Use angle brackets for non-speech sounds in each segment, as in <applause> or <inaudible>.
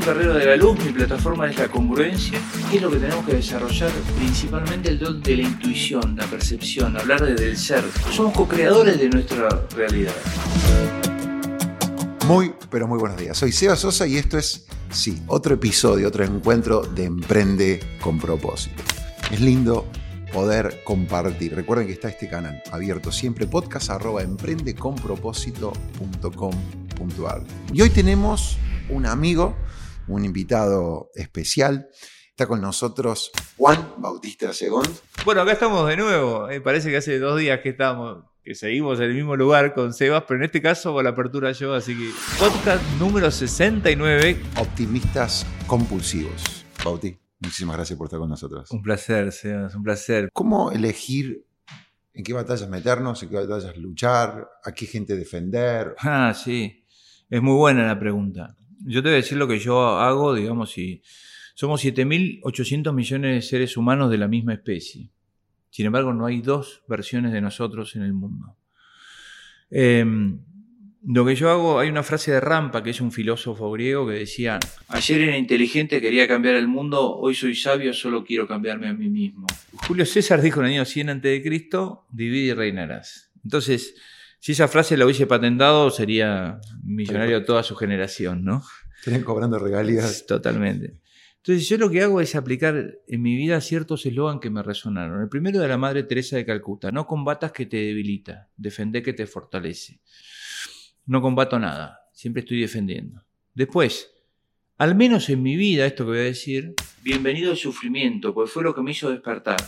un de la luz, mi plataforma es la congruencia. ¿Qué es lo que tenemos que desarrollar? Principalmente el don de la intuición, la percepción, hablar desde el ser. Somos co-creadores de nuestra realidad. Muy, pero muy buenos días. Soy Seba Sosa y esto es, sí, otro episodio, otro encuentro de Emprende con propósito. Es lindo poder compartir. Recuerden que está este canal abierto siempre, podcast arroba emprendeconpropósito.com.ar. Y hoy tenemos un amigo, un invitado especial. Está con nosotros Juan Bautista Segón. Bueno, acá estamos de nuevo. Eh, parece que hace dos días que estamos, que seguimos en el mismo lugar con Sebas, pero en este caso con la apertura yo, así que podcast número 69. Optimistas compulsivos. Bauti, muchísimas gracias por estar con nosotros. Un placer, Sebas, un placer. ¿Cómo elegir en qué batallas meternos, en qué batallas luchar, a qué gente defender? Ah, sí. Es muy buena la pregunta. Yo te voy a decir lo que yo hago, digamos, si somos 7.800 millones de seres humanos de la misma especie. Sin embargo, no hay dos versiones de nosotros en el mundo. Em, lo que yo hago, hay una frase de Rampa, que es un filósofo griego, que decía, ayer era inteligente, quería cambiar el mundo, hoy soy sabio, solo quiero cambiarme a mí mismo. Julio César dijo en el año 100 a.C., divide y reinarás. Entonces, si esa frase la hubiese patentado, sería millonario toda su generación, ¿no? Estarían cobrando regalías. <laughs> Totalmente. Entonces yo lo que hago es aplicar en mi vida ciertos eslogan que me resonaron. El primero de la Madre Teresa de Calcuta, no combatas que te debilita, defende que te fortalece. No combato nada, siempre estoy defendiendo. Después, al menos en mi vida, esto que voy a decir, bienvenido al sufrimiento, porque fue lo que me hizo despertar.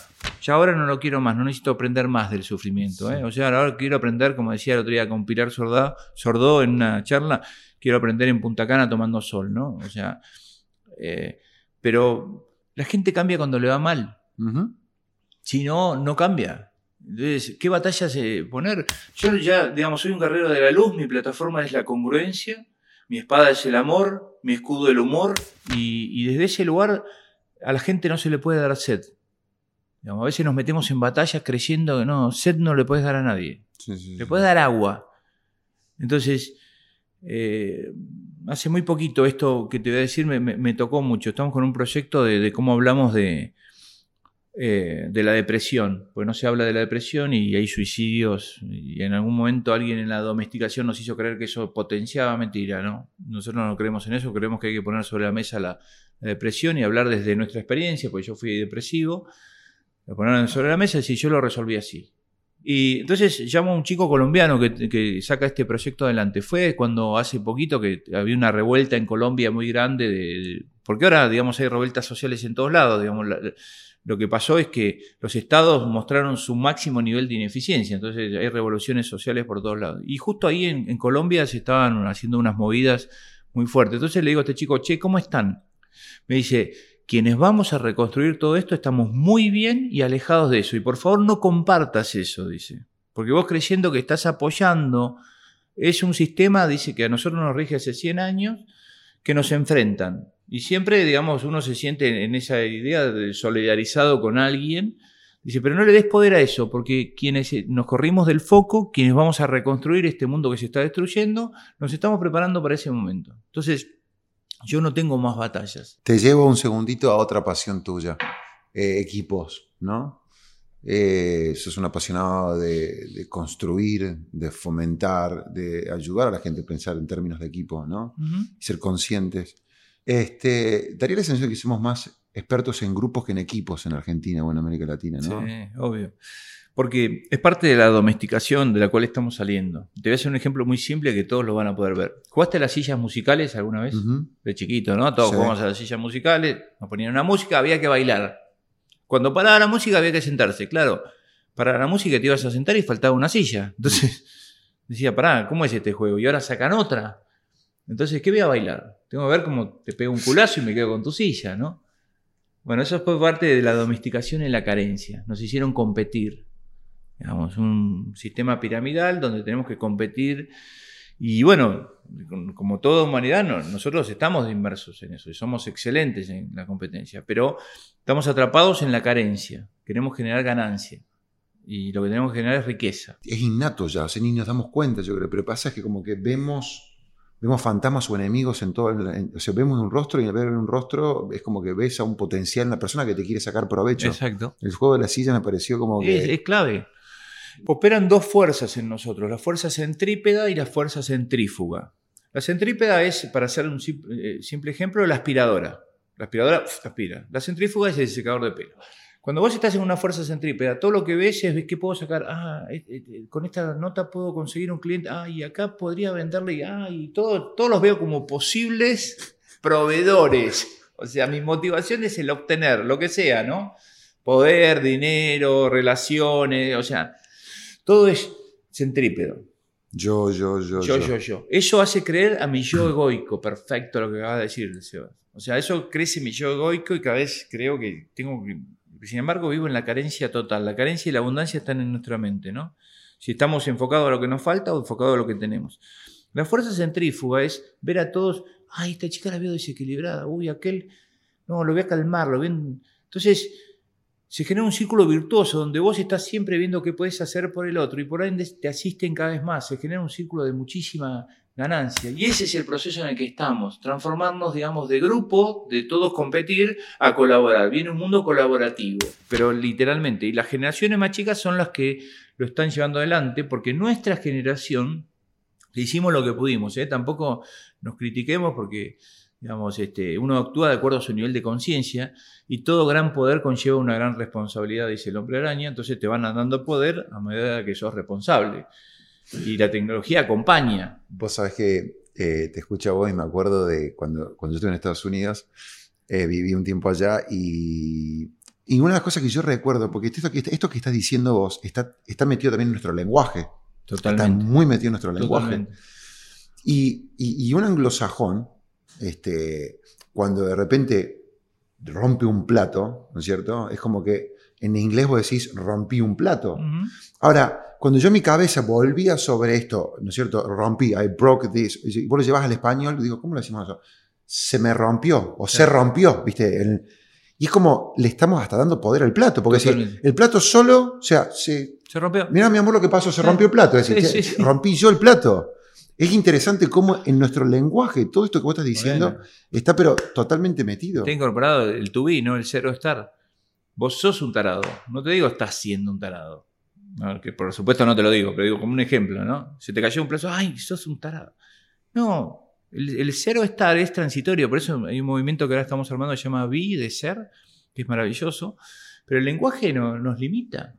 Ya ahora no lo quiero más, no necesito aprender más del sufrimiento. ¿eh? O sea, ahora quiero aprender, como decía el otro día con Pilar Sordá, Sordó en una charla, quiero aprender en Punta Cana tomando sol, ¿no? O sea, eh, pero la gente cambia cuando le va mal. Si no, no cambia. Entonces, ¿qué batallas poner? Yo ya, digamos, soy un guerrero de la luz, mi plataforma es la congruencia, mi espada es el amor, mi escudo el humor, y, desde ese lugar a la gente no se le puede dar sed. A veces nos metemos en batallas creyendo que no, sed no le puedes dar a nadie. le puedes dar agua. Entonces, eh, hace muy poquito esto que te voy a decir me, tocó mucho. Estamos con un proyecto de, cómo hablamos de, eh, de la depresión, porque no se habla de la depresión y hay suicidios y en algún momento alguien en la domesticación nos hizo creer que eso potenciaba mentira, ¿no? Nosotros no creemos en eso, creemos que hay que poner sobre la mesa la, depresión y hablar desde nuestra experiencia, porque yo fui depresivo, poner sobre la mesa y yo lo resolví así. Y entonces llamo a un chico colombiano que, saca este proyecto adelante. Fue cuando hace poquito que había una revuelta en Colombia muy grande, de, porque ahora, digamos, hay revueltas sociales en todos lados. Digamos, lo que pasó es que los estados mostraron su máximo nivel de ineficiencia, entonces hay revoluciones sociales por todos lados. Y justo ahí en, en Colombia se estaban haciendo unas movidas muy fuertes. Entonces le digo a este chico, che, ¿cómo están? Me dice, quienes vamos a reconstruir todo esto estamos muy bien y alejados de eso. Y por favor no compartas eso, dice. Porque vos creyendo que estás apoyando, es un sistema, dice, que a nosotros nos rige hace 100 años, que nos enfrentan. Y siempre, digamos, uno se siente en esa idea de solidarizado con alguien. Dice, pero no le des poder a eso, porque quienes nos corrimos del foco, quienes vamos a reconstruir este mundo que se está destruyendo, nos estamos preparando para ese momento. Entonces, yo no tengo más batallas. Te llevo un segundito a otra pasión tuya, eh, equipos, ¿no? Eh, sos un apasionado de, construir, de fomentar, de ayudar a la gente a pensar en términos de equipo, ¿no? Y ser conscientes. Este, daría la sensación de que somos más expertos en grupos que en equipos en Argentina o en América Latina, ¿no? Sí, obvio. Porque es parte de la domesticación de la cual estamos saliendo. Te voy a hacer un ejemplo muy simple que todos lo van a poder ver. ¿Jugaste a las sillas musicales alguna vez? De chiquito, ¿no? Todos jugamos a las sillas musicales, nos ponían una música, había que bailar. Cuando paraba la música había que sentarse, claro. Para la música te ibas a sentar y faltaba una silla. <laughs> Entonces decía, pará, ¿cómo es este juego? Y ahora sacan otra. Entonces, ¿qué voy a bailar? Tengo que ver cómo te pego un culazo y me quedo con tu silla, ¿no? Bueno, eso fue parte de la domesticación en la carencia. Nos hicieron competir digamos, un sistema piramidal donde tenemos que competir. Y bueno, como toda humanidad, nosotros estamos inmersos en eso y somos excelentes en la competencia, pero estamos atrapados en la carencia. Queremos generar ganancia y lo que tenemos que generar es riqueza. Es innato ya, o sea, ni nos damos cuenta, yo creo, pero pasa que como que vemos vemos fantasmas o enemigos en todo. el- o sea, vemos un rostro y al ver un rostro es como que ves a un potencial, una persona que te quiere sacar provecho. Exacto. El juego de la silla me pareció como que. Es, es clave. Operan dos fuerzas en nosotros, la fuerza centrípeda y la fuerza centrífuga. La centrípeda es, para hacer un eh, simple ejemplo, la aspiradora. La aspiradora aspira. La centrífuga es el secador de pelo. Cuando vos estás en una fuerza centrípeda, todo lo que ves es qué puedo sacar. Ah, con esta nota puedo conseguir un cliente. Ah, y acá podría venderle. Ah, y todo, todos los veo como posibles proveedores. O sea, mi motivación es el obtener lo que sea, ¿no? Poder, dinero, relaciones, o sea, todo es centrípedo. Yo, yo, yo, Yo, yo, yo. Eso hace creer a mi yo egoico, perfecto lo que acaba de decir Sebas. O sea, eso crece mi yo egoico y cada vez creo que tengo que... Sin embargo, vivo en la carencia total. La carencia y la abundancia están en nuestra mente, ¿no? Si estamos enfocados a lo que nos falta o enfocados a lo que tenemos. La fuerza centrífuga es ver a todos, ay, esta chica la veo desequilibrada, uy, aquel, no, lo voy a calmar, lo voy a... Entonces, se genera un círculo virtuoso donde vos estás siempre viendo qué puedes hacer por el otro y por ende te asisten cada vez más. Se genera un círculo de muchísima ganancia. Y ese es el proceso en el que estamos, transformarnos, digamos, de grupo, de todos competir, a colaborar. Viene un mundo colaborativo, pero literalmente. Y las generaciones más chicas son las que lo están llevando adelante porque nuestra generación hicimos lo que pudimos. ¿eh? Tampoco nos critiquemos porque digamos, este, uno actúa de acuerdo a su nivel de conciencia y todo gran poder conlleva una gran responsabilidad, dice el hombre araña, entonces te van dando poder a medida que sos responsable. Y la tecnología acompaña. Vos sabés que eh, te escucho a vos y me acuerdo de cuando, cuando yo estuve en Estados Unidos, eh, viví un tiempo allá y, y una de las cosas que yo recuerdo, porque esto que, esto que estás diciendo vos está, está metido también en nuestro lenguaje, Totalmente. está muy metido en nuestro lenguaje. Y, y- y un anglosajón, este, cuando de repente rompe un plato, ¿no es cierto? Es como que en inglés vos decís rompí un plato. Ujú. Ahora, cuando yo mi cabeza volvía sobre esto, ¿no es cierto? Rompí, I broke this. Y vos lo llevas al español, digo, ¿cómo lo decimos eso? Se me rompió, o se rompió, ¿viste? El- y es como le estamos hasta dando poder al plato, porque si el plato solo, o sea, se, Se rompió. mira mi amor lo que pasó, se rompió el plato, es decir, sí, sí. rompí yo el plato. Es interesante cómo en nuestro lenguaje todo esto que vos estás diciendo Bueno. está pero totalmente metido. Está incorporado el to be, ¿no? El cero estar. Vos sos un tarado. No te digo estás siendo un tarado. No, que por supuesto no te lo digo, pero digo como un ejemplo, ¿no? Se te cayó un plazo, ¡ay, sos un tarado! No, el, el cero estar es transitorio, por eso hay un movimiento que ahora estamos armando que se llama vi de ser, que es maravilloso, pero el lenguaje no, nos limita.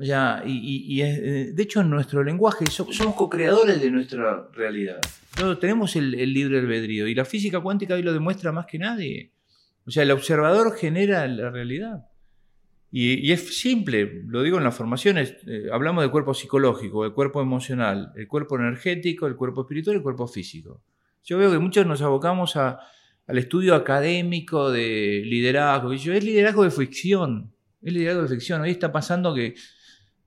O sea, y, y- es- eh, de hecho en nuestro lenguaje so- somos co-creadores de nuestra realidad. Nosotros tenemos el, el libre albedrío y la física cuántica hoy lo demuestra más que nadie. O sea, el observador genera la realidad. Y, y es simple, lo digo en las formaciones, eh, hablamos del cuerpo psicológico, el cuerpo emocional, el cuerpo energético, el cuerpo espiritual y el cuerpo físico. Yo veo que muchos nos abocamos a- al estudio académico de liderazgo. Yo, es liderazgo de ficción, es liderazgo de ficción. Hoy está pasando que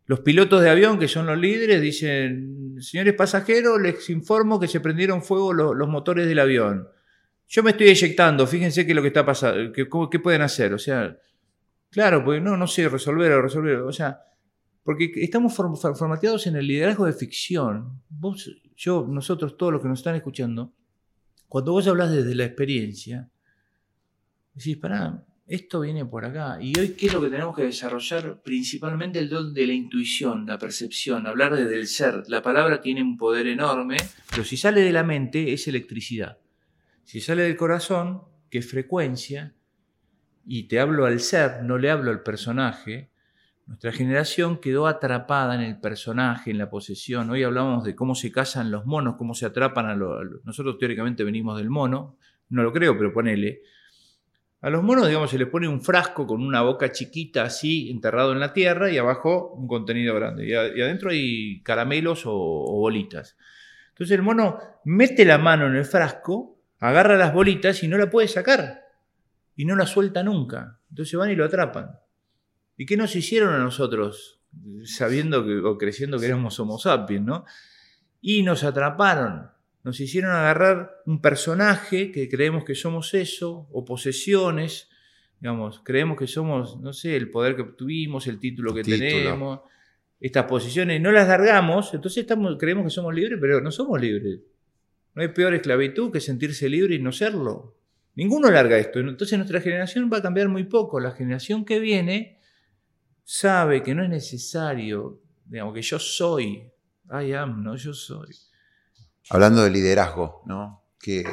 los pilotos de avión, que son los líderes, dicen, señores pasajeros, les informo que se prendieron fuego lo- los motores del avión. Yo me estoy eyectando, fíjense qué es lo que está pasando, qué, qué pueden hacer. O sea, claro, pues no, no sé, resolver o resolver. O sea, porque estamos form- for- formateados en el liderazgo de ficción. Vos, yo, nosotros, todos los que nos están escuchando, cuando vos hablas desde la experiencia, decís, pará, esto viene por acá. Y hoy, ¿qué es lo que tenemos que desarrollar? Principalmente el don de la intuición, la percepción, hablar desde el ser. La palabra tiene un poder enorme, pero si sale de la mente es electricidad. Si sale del corazón, que es frecuencia, y te hablo al ser, no le hablo al personaje, nuestra generación quedó atrapada en el personaje, en la posesión. Hoy hablamos de cómo se casan los monos, cómo se atrapan a los... Nosotros teóricamente venimos del mono, no lo creo, pero ponele. A los monos, digamos, se les pone un frasco con una boca chiquita así, enterrado en la tierra, y abajo un contenido grande. Y, adentro hay caramelos o, o bolitas. Entonces el mono mete la mano en el frasco, agarra las bolitas y no la puede sacar. Y no la suelta nunca. Entonces van y lo atrapan. ¿Y qué nos hicieron a nosotros, sabiendo que, o creciendo que éramos Homo sapiens, ¿no? Y nos atraparon. Nos hicieron agarrar un personaje que creemos que somos eso, o posesiones, digamos, creemos que somos, no sé, el poder que tuvimos, el título que Título. tenemos, estas posiciones, no las largamos, entonces estamos, creemos que somos libres, pero no somos libres. No hay peor esclavitud que sentirse libre y no serlo. Ninguno larga esto. Entonces nuestra generación va a cambiar muy poco. La generación que viene sabe que no es necesario, digamos, que yo soy. I am, no, yo soy. Hablando de liderazgo, ¿no? Que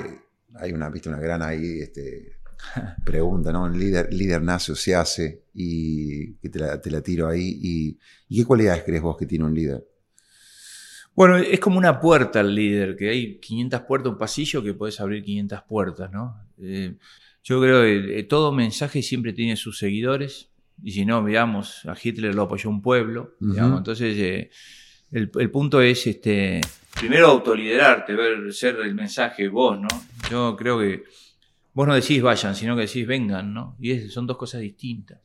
hay una, viste, una gran ahí, este, <laughs> pregunta, ¿no? ¿El líder, líder nace o se hace? Y que te la, te la tiro ahí. Y, ¿Y qué cualidades crees vos que tiene un líder? Bueno, es como una puerta al líder, que hay 500 puertas, un pasillo que puedes abrir 500 puertas, ¿no? Eh, yo creo que eh, todo mensaje siempre tiene sus seguidores, y si no, veamos, a Hitler lo apoyó un pueblo, digamos, entonces eh, el, el, punto es, este, primero autoliderarte, ver, ser el mensaje vos, ¿no? Yo creo que vos no decís vayan, sino que decís vengan, ¿no? Y es, son dos cosas distintas.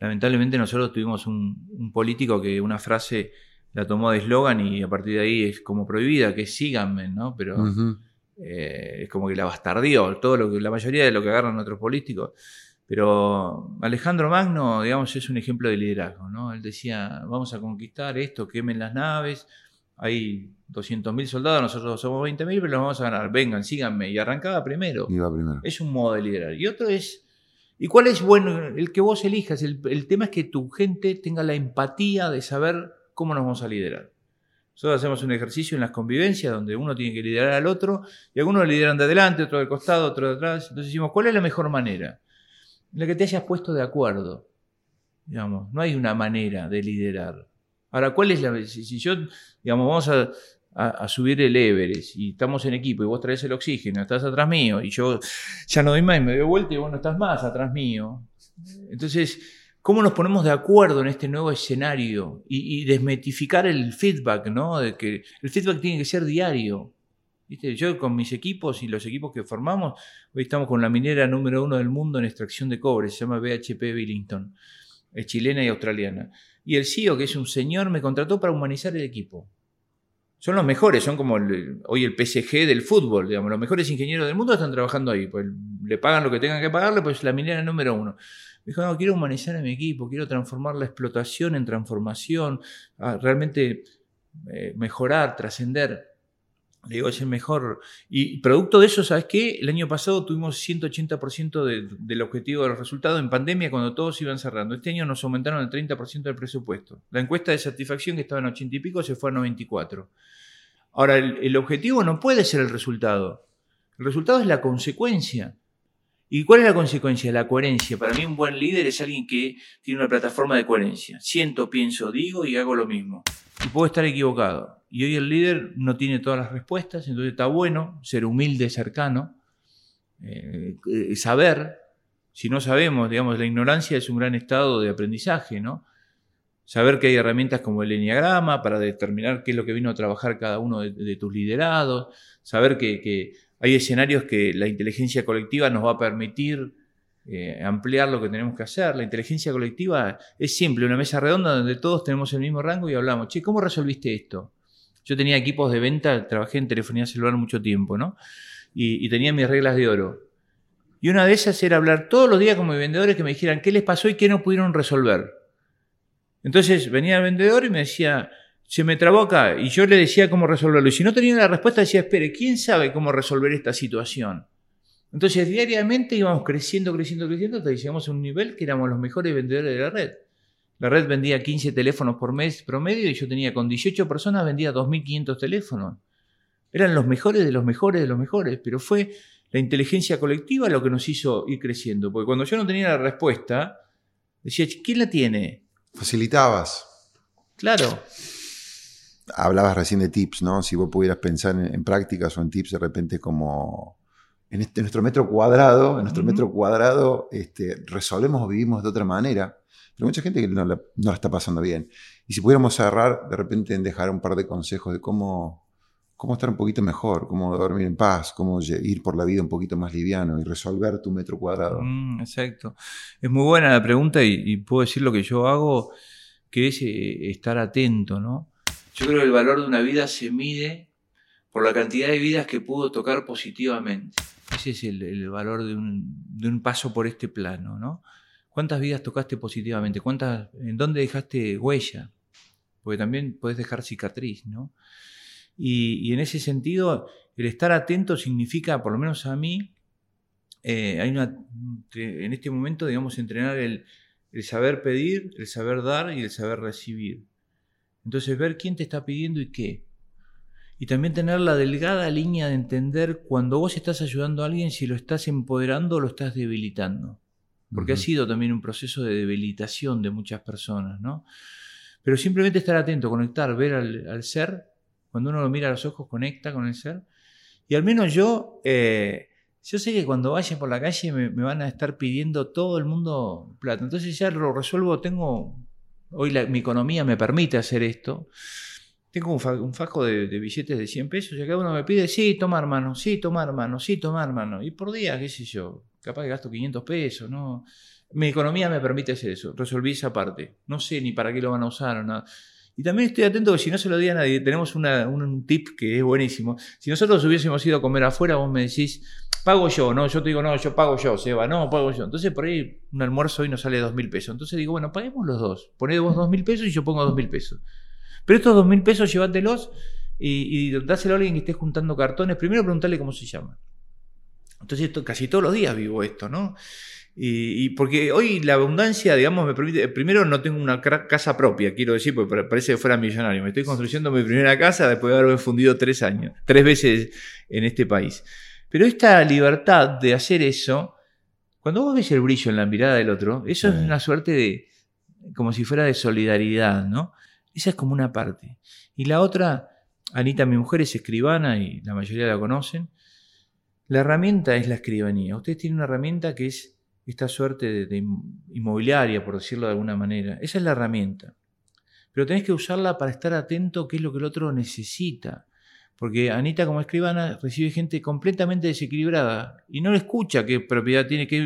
Lamentablemente nosotros tuvimos un, un político que una frase la tomó de eslogan y a partir de ahí es como prohibida, que síganme, ¿no? Pero eh, es como que la bastardió, todo lo que, la mayoría de lo que agarran otros políticos. Pero Alejandro Magno, digamos, es un ejemplo de liderazgo, ¿no? Él decía, vamos a conquistar esto, quemen las naves, hay 200.000 soldados, nosotros somos 20.000, pero los vamos a ganar, vengan, síganme. Y arrancaba primero. Iba primero. Es un modo de liderar. Y otro es, ¿y cuál es bueno? El que vos elijas. El, el tema es que tu gente tenga la empatía de saber cómo nos vamos a liderar. Nosotros hacemos un ejercicio en las convivencias donde uno tiene que liderar al otro y algunos lideran de adelante, otro del costado, otro de atrás. Entonces decimos, ¿cuál es la mejor manera? La que te hayas puesto de acuerdo. Digamos, no hay una manera de liderar. Ahora, ¿cuál es la... Si, yo, digamos, vamos a, subir el Everest y estamos en equipo y vos traes el oxígeno, estás atrás mío y yo ya no doy más y me doy vuelta y vos no estás más atrás mío. Entonces, cómo nos ponemos de acuerdo en este nuevo escenario y, y, desmetificar el feedback, ¿no? El feedback tiene que ser diario. ¿Viste? Yo con mis equipos y los equipos que formamos, hoy estamos con la minera número uno del mundo en extracción de cobre, se llama BHP Billington, es chilena y australiana. Y el CEO, que es un señor, me contrató para humanizar el equipo. Son los mejores, son como hoy el PSG del fútbol, digamos, los mejores ingenieros del mundo están trabajando ahí, pues le pagan lo que tengan que pagarle, pues la minera número uno. Me dijo, no, quiero humanizar a mi equipo, quiero transformar la explotación en transformación, realmente eh, mejorar, trascender. Le digo, es el mejor. Y producto de eso, ¿sabes qué? El año pasado tuvimos 180% de, del objetivo de los resultados en pandemia cuando todos iban cerrando. Este año nos aumentaron el 30% del presupuesto. La encuesta de satisfacción que estaba en 80 y pico se fue a 94. Ahora, el, el objetivo no puede ser el resultado. El resultado es la consecuencia. ¿Y cuál es la consecuencia? La coherencia. Para mí un buen líder es alguien que tiene una plataforma de coherencia. Siento, pienso, digo y hago lo mismo. Y puedo estar equivocado. Y hoy el líder no tiene todas las respuestas, entonces está bueno ser humilde, cercano, eh, eh, saber. Si no sabemos, digamos, la ignorancia es un gran estado de aprendizaje, ¿no? Saber que hay herramientas como el enneagrama para determinar qué es lo que vino a trabajar cada uno de, tus liderados. Saber que, que hay escenarios que la inteligencia colectiva nos va a permitir eh, ampliar lo que tenemos que hacer. La inteligencia colectiva es simple, una mesa redonda donde todos tenemos el mismo rango y hablamos, che, ¿cómo resolviste esto? Yo tenía equipos de venta, trabajé en telefonía celular mucho tiempo, ¿no? Y, tenía mis reglas de oro. Y una de esas era hablar todos los días con mis vendedores que me dijeran qué les pasó y qué no pudieron resolver. Entonces venía el vendedor y me decía, se me trabó acá y yo le decía cómo resolverlo. Y si no tenía la respuesta, decía, espere, ¿quién sabe cómo resolver esta situación? Entonces, diariamente íbamos creciendo, creciendo, creciendo, hasta que llegamos a un nivel que éramos los mejores vendedores de la red. La red vendía 15 teléfonos por mes promedio y yo tenía con 18 personas, vendía 2.500 teléfonos. Eran los mejores de los mejores de los mejores, pero fue la inteligencia colectiva lo que nos hizo ir creciendo. Porque cuando yo no tenía la respuesta, decía, ¿quién la tiene? Facilitabas. Claro hablabas recién de tips, ¿no? Si vos pudieras pensar en, en prácticas o en tips de repente como en, este, en nuestro metro cuadrado, en nuestro uh -huh. metro cuadrado este, resolvemos o vivimos de otra manera, pero mucha gente que no la, no la, está pasando bien. Y si pudiéramos cerrar de repente en dejar un par de consejos de cómo, cómo estar un poquito mejor, cómo dormir en paz, cómo ir por la vida un poquito más liviano y resolver tu metro cuadrado. Mm, exacto. Es muy buena la pregunta y, y, puedo decir lo que yo hago, que es eh, estar atento, ¿no? Yo creo que el valor de una vida se mide por la cantidad de vidas que pudo tocar positivamente. Ese es el, valor de un, paso por este plano, ¿no? ¿Cuántas vidas tocaste positivamente? ¿Cuántas, ¿En dónde dejaste huella? Porque también puedes dejar cicatriz, ¿no? Y, en ese sentido, el estar atento significa, por lo menos a mí, eh, en este momento, digamos, entrenar el saber pedir, el saber dar y el saber recibir. Entonces, ver quién te está pidiendo y qué. Y también tener la delgada línea de entender cuando vos estás ayudando a alguien si lo estás empoderando o lo estás debilitando. Porque ha sido también un proceso de debilitación de muchas personas, ¿no? Pero simplemente estar atento, conectar, ver al, ser, cuando uno lo mira a los ojos, conecta con el ser. Y al menos yo, eh, yo sé que cuando vaya por la calle me, van a estar pidiendo todo el mundo plata. Entonces ya lo resuelvo, tengo, hoy mi economía me permite hacer esto. Tengo un, fajo de, billetes de 100 pesos y cada uno me pide, sí, toma hermano, sí, toma hermano, sí, toma hermano. Y por día, qué sé yo, capaz que gasto 500 pesos, ¿no? Mi economía me permite hacer eso, resolví esa parte. No sé ni para qué lo van a usar o nada. Y también estoy atento que si no se lo diga a nadie, tenemos un tip que es buenísimo. Si nosotros hubiésemos ido a comer afuera, vos me decís, pago yo, no, yo te digo, no, yo pago yo, Seba, no, pago yo. Entonces por ahí un almuerzo hoy nos sale dos mil pesos. Entonces digo, bueno, paguemos los dos. Poné vos dos mil pesos y yo pongo dos mil pesos. Pero estos dos mil pesos llévatelos y, y dáselo a alguien que esté juntando cartones. Primero preguntarle cómo se llama. Entonces casi todos los días vivo esto, ¿no? Y, porque hoy la abundancia, digamos, me permite. Primero, no tengo una casa propia, quiero decir, porque parece que fuera millonario. Me estoy construyendo mi primera casa después de haberme fundido tres años, tres veces en este país. Pero esta libertad de hacer eso, cuando vos ves el brillo en la mirada del otro, eso es una suerte de. como si fuera de solidaridad, ¿no? Esa es como una parte. Y la otra, Anita, mi mujer, es escribana y la mayoría la conocen. La herramienta es la escribanía. Ustedes tienen una herramienta que es esta suerte de, inmobiliaria, por decirlo de alguna manera. Esa es la herramienta. Pero tenés que usarla para estar atento a qué es lo que el otro necesita. Porque Anita como escribana recibe gente completamente desequilibrada y no le escucha qué propiedad tiene. que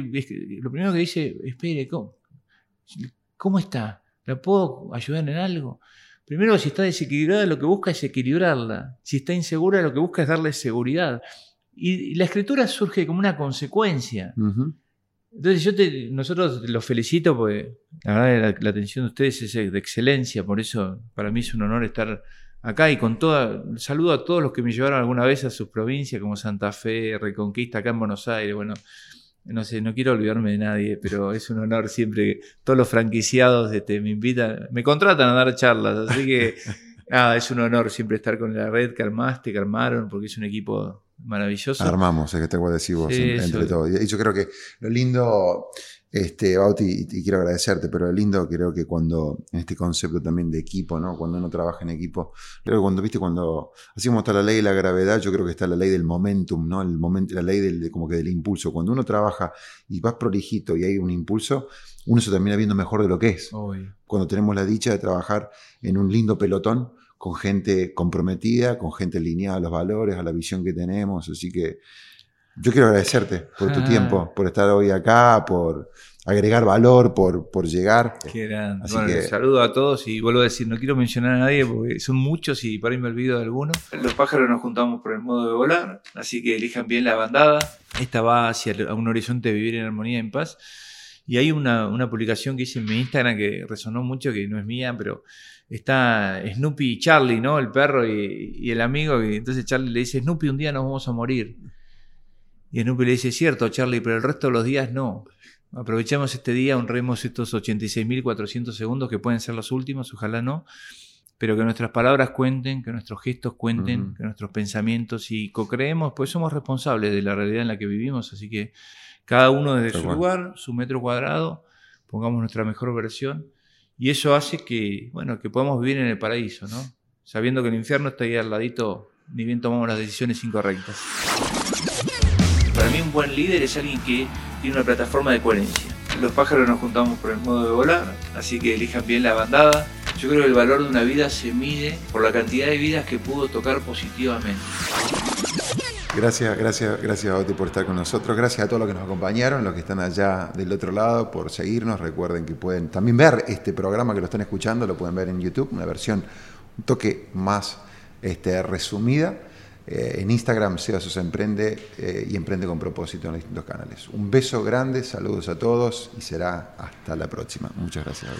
Lo primero que dice, espere, ¿cómo, ¿cómo está? ¿La puedo ayudar en algo? Primero, si está desequilibrada, lo que busca es equilibrarla. Si está insegura, lo que busca es darle seguridad. Y, la escritura surge como una consecuencia. Entonces, yo te, nosotros los felicito porque la verdad la, atención de ustedes es de excelencia. Por eso, para mí es un honor estar acá y con toda. Saludo a todos los que me llevaron alguna vez a sus provincias, como Santa Fe, Reconquista, acá en Buenos Aires. Bueno, no sé, no quiero olvidarme de nadie, pero es un honor siempre. Todos los franquiciados este, me invitan, me contratan a dar charlas, así que <laughs> nada, es un honor siempre estar con la red que armaste, que armaron, porque es un equipo maravilloso. Armamos, es que te voy a decir vos, entre todos. Y yo creo que lo lindo este, Bauti, y, quiero agradecerte, pero lindo creo que cuando, en este concepto también de equipo, ¿no? Cuando uno trabaja en equipo, creo que cuando, viste, cuando, así como está la ley de la gravedad, yo creo que está la ley del momentum, ¿no? El momento, la ley del, como que del impulso. Cuando uno trabaja y vas prolijito y hay un impulso, uno se termina viendo mejor de lo que es. Cuando tenemos la dicha de trabajar en un lindo pelotón, con gente comprometida, con gente alineada a los valores, a la visión que tenemos, así que yo quiero agradecerte por tu ah. tiempo, por estar hoy acá, por agregar valor, por, por llegar. Qué grande. bueno, saludo a todos y vuelvo a decir, no quiero mencionar a nadie porque son muchos y por ahí me olvido de algunos. Los pájaros nos juntamos por el modo de volar, así que elijan bien la bandada. Esta va hacia un horizonte de vivir en armonía y en paz. Y hay una, una publicación que hice en mi Instagram que resonó mucho, que no es mía, pero está Snoopy y Charlie, ¿no? El perro y, y el amigo. Y entonces Charlie le dice, Snoopy, un día nos vamos a morir. Y Snoopy le dice, cierto, Charlie, pero el resto de los días no. Aprovechemos este día, honremos estos 86.400 segundos que pueden ser los últimos, ojalá no, pero que nuestras palabras cuenten, que nuestros gestos cuenten, que nuestros pensamientos y co-creemos, pues somos responsables de la realidad en la que vivimos, así que cada uno desde su lugar, su metro cuadrado, pongamos nuestra mejor versión y eso hace que, bueno, que podamos vivir en el paraíso, ¿no? Sabiendo que el infierno está ahí al ladito, ni bien tomamos las decisiones incorrectas. Buen líder es alguien que tiene una plataforma de coherencia. Los pájaros nos juntamos por el modo de volar, así que elijan bien la bandada. Yo creo que el valor de una vida se mide por la cantidad de vidas que pudo tocar positivamente. Gracias, gracias, gracias a por estar con nosotros. Gracias a todos los que nos acompañaron, los que están allá del otro lado, por seguirnos. Recuerden que pueden también ver este programa que lo están escuchando, lo pueden ver en YouTube, una versión un toque más este, resumida. Eh, en Instagram, Sebasos Emprende eh, y Emprende con propósito en los distintos canales. Un beso grande, saludos a todos y será hasta la próxima. Muchas gracias.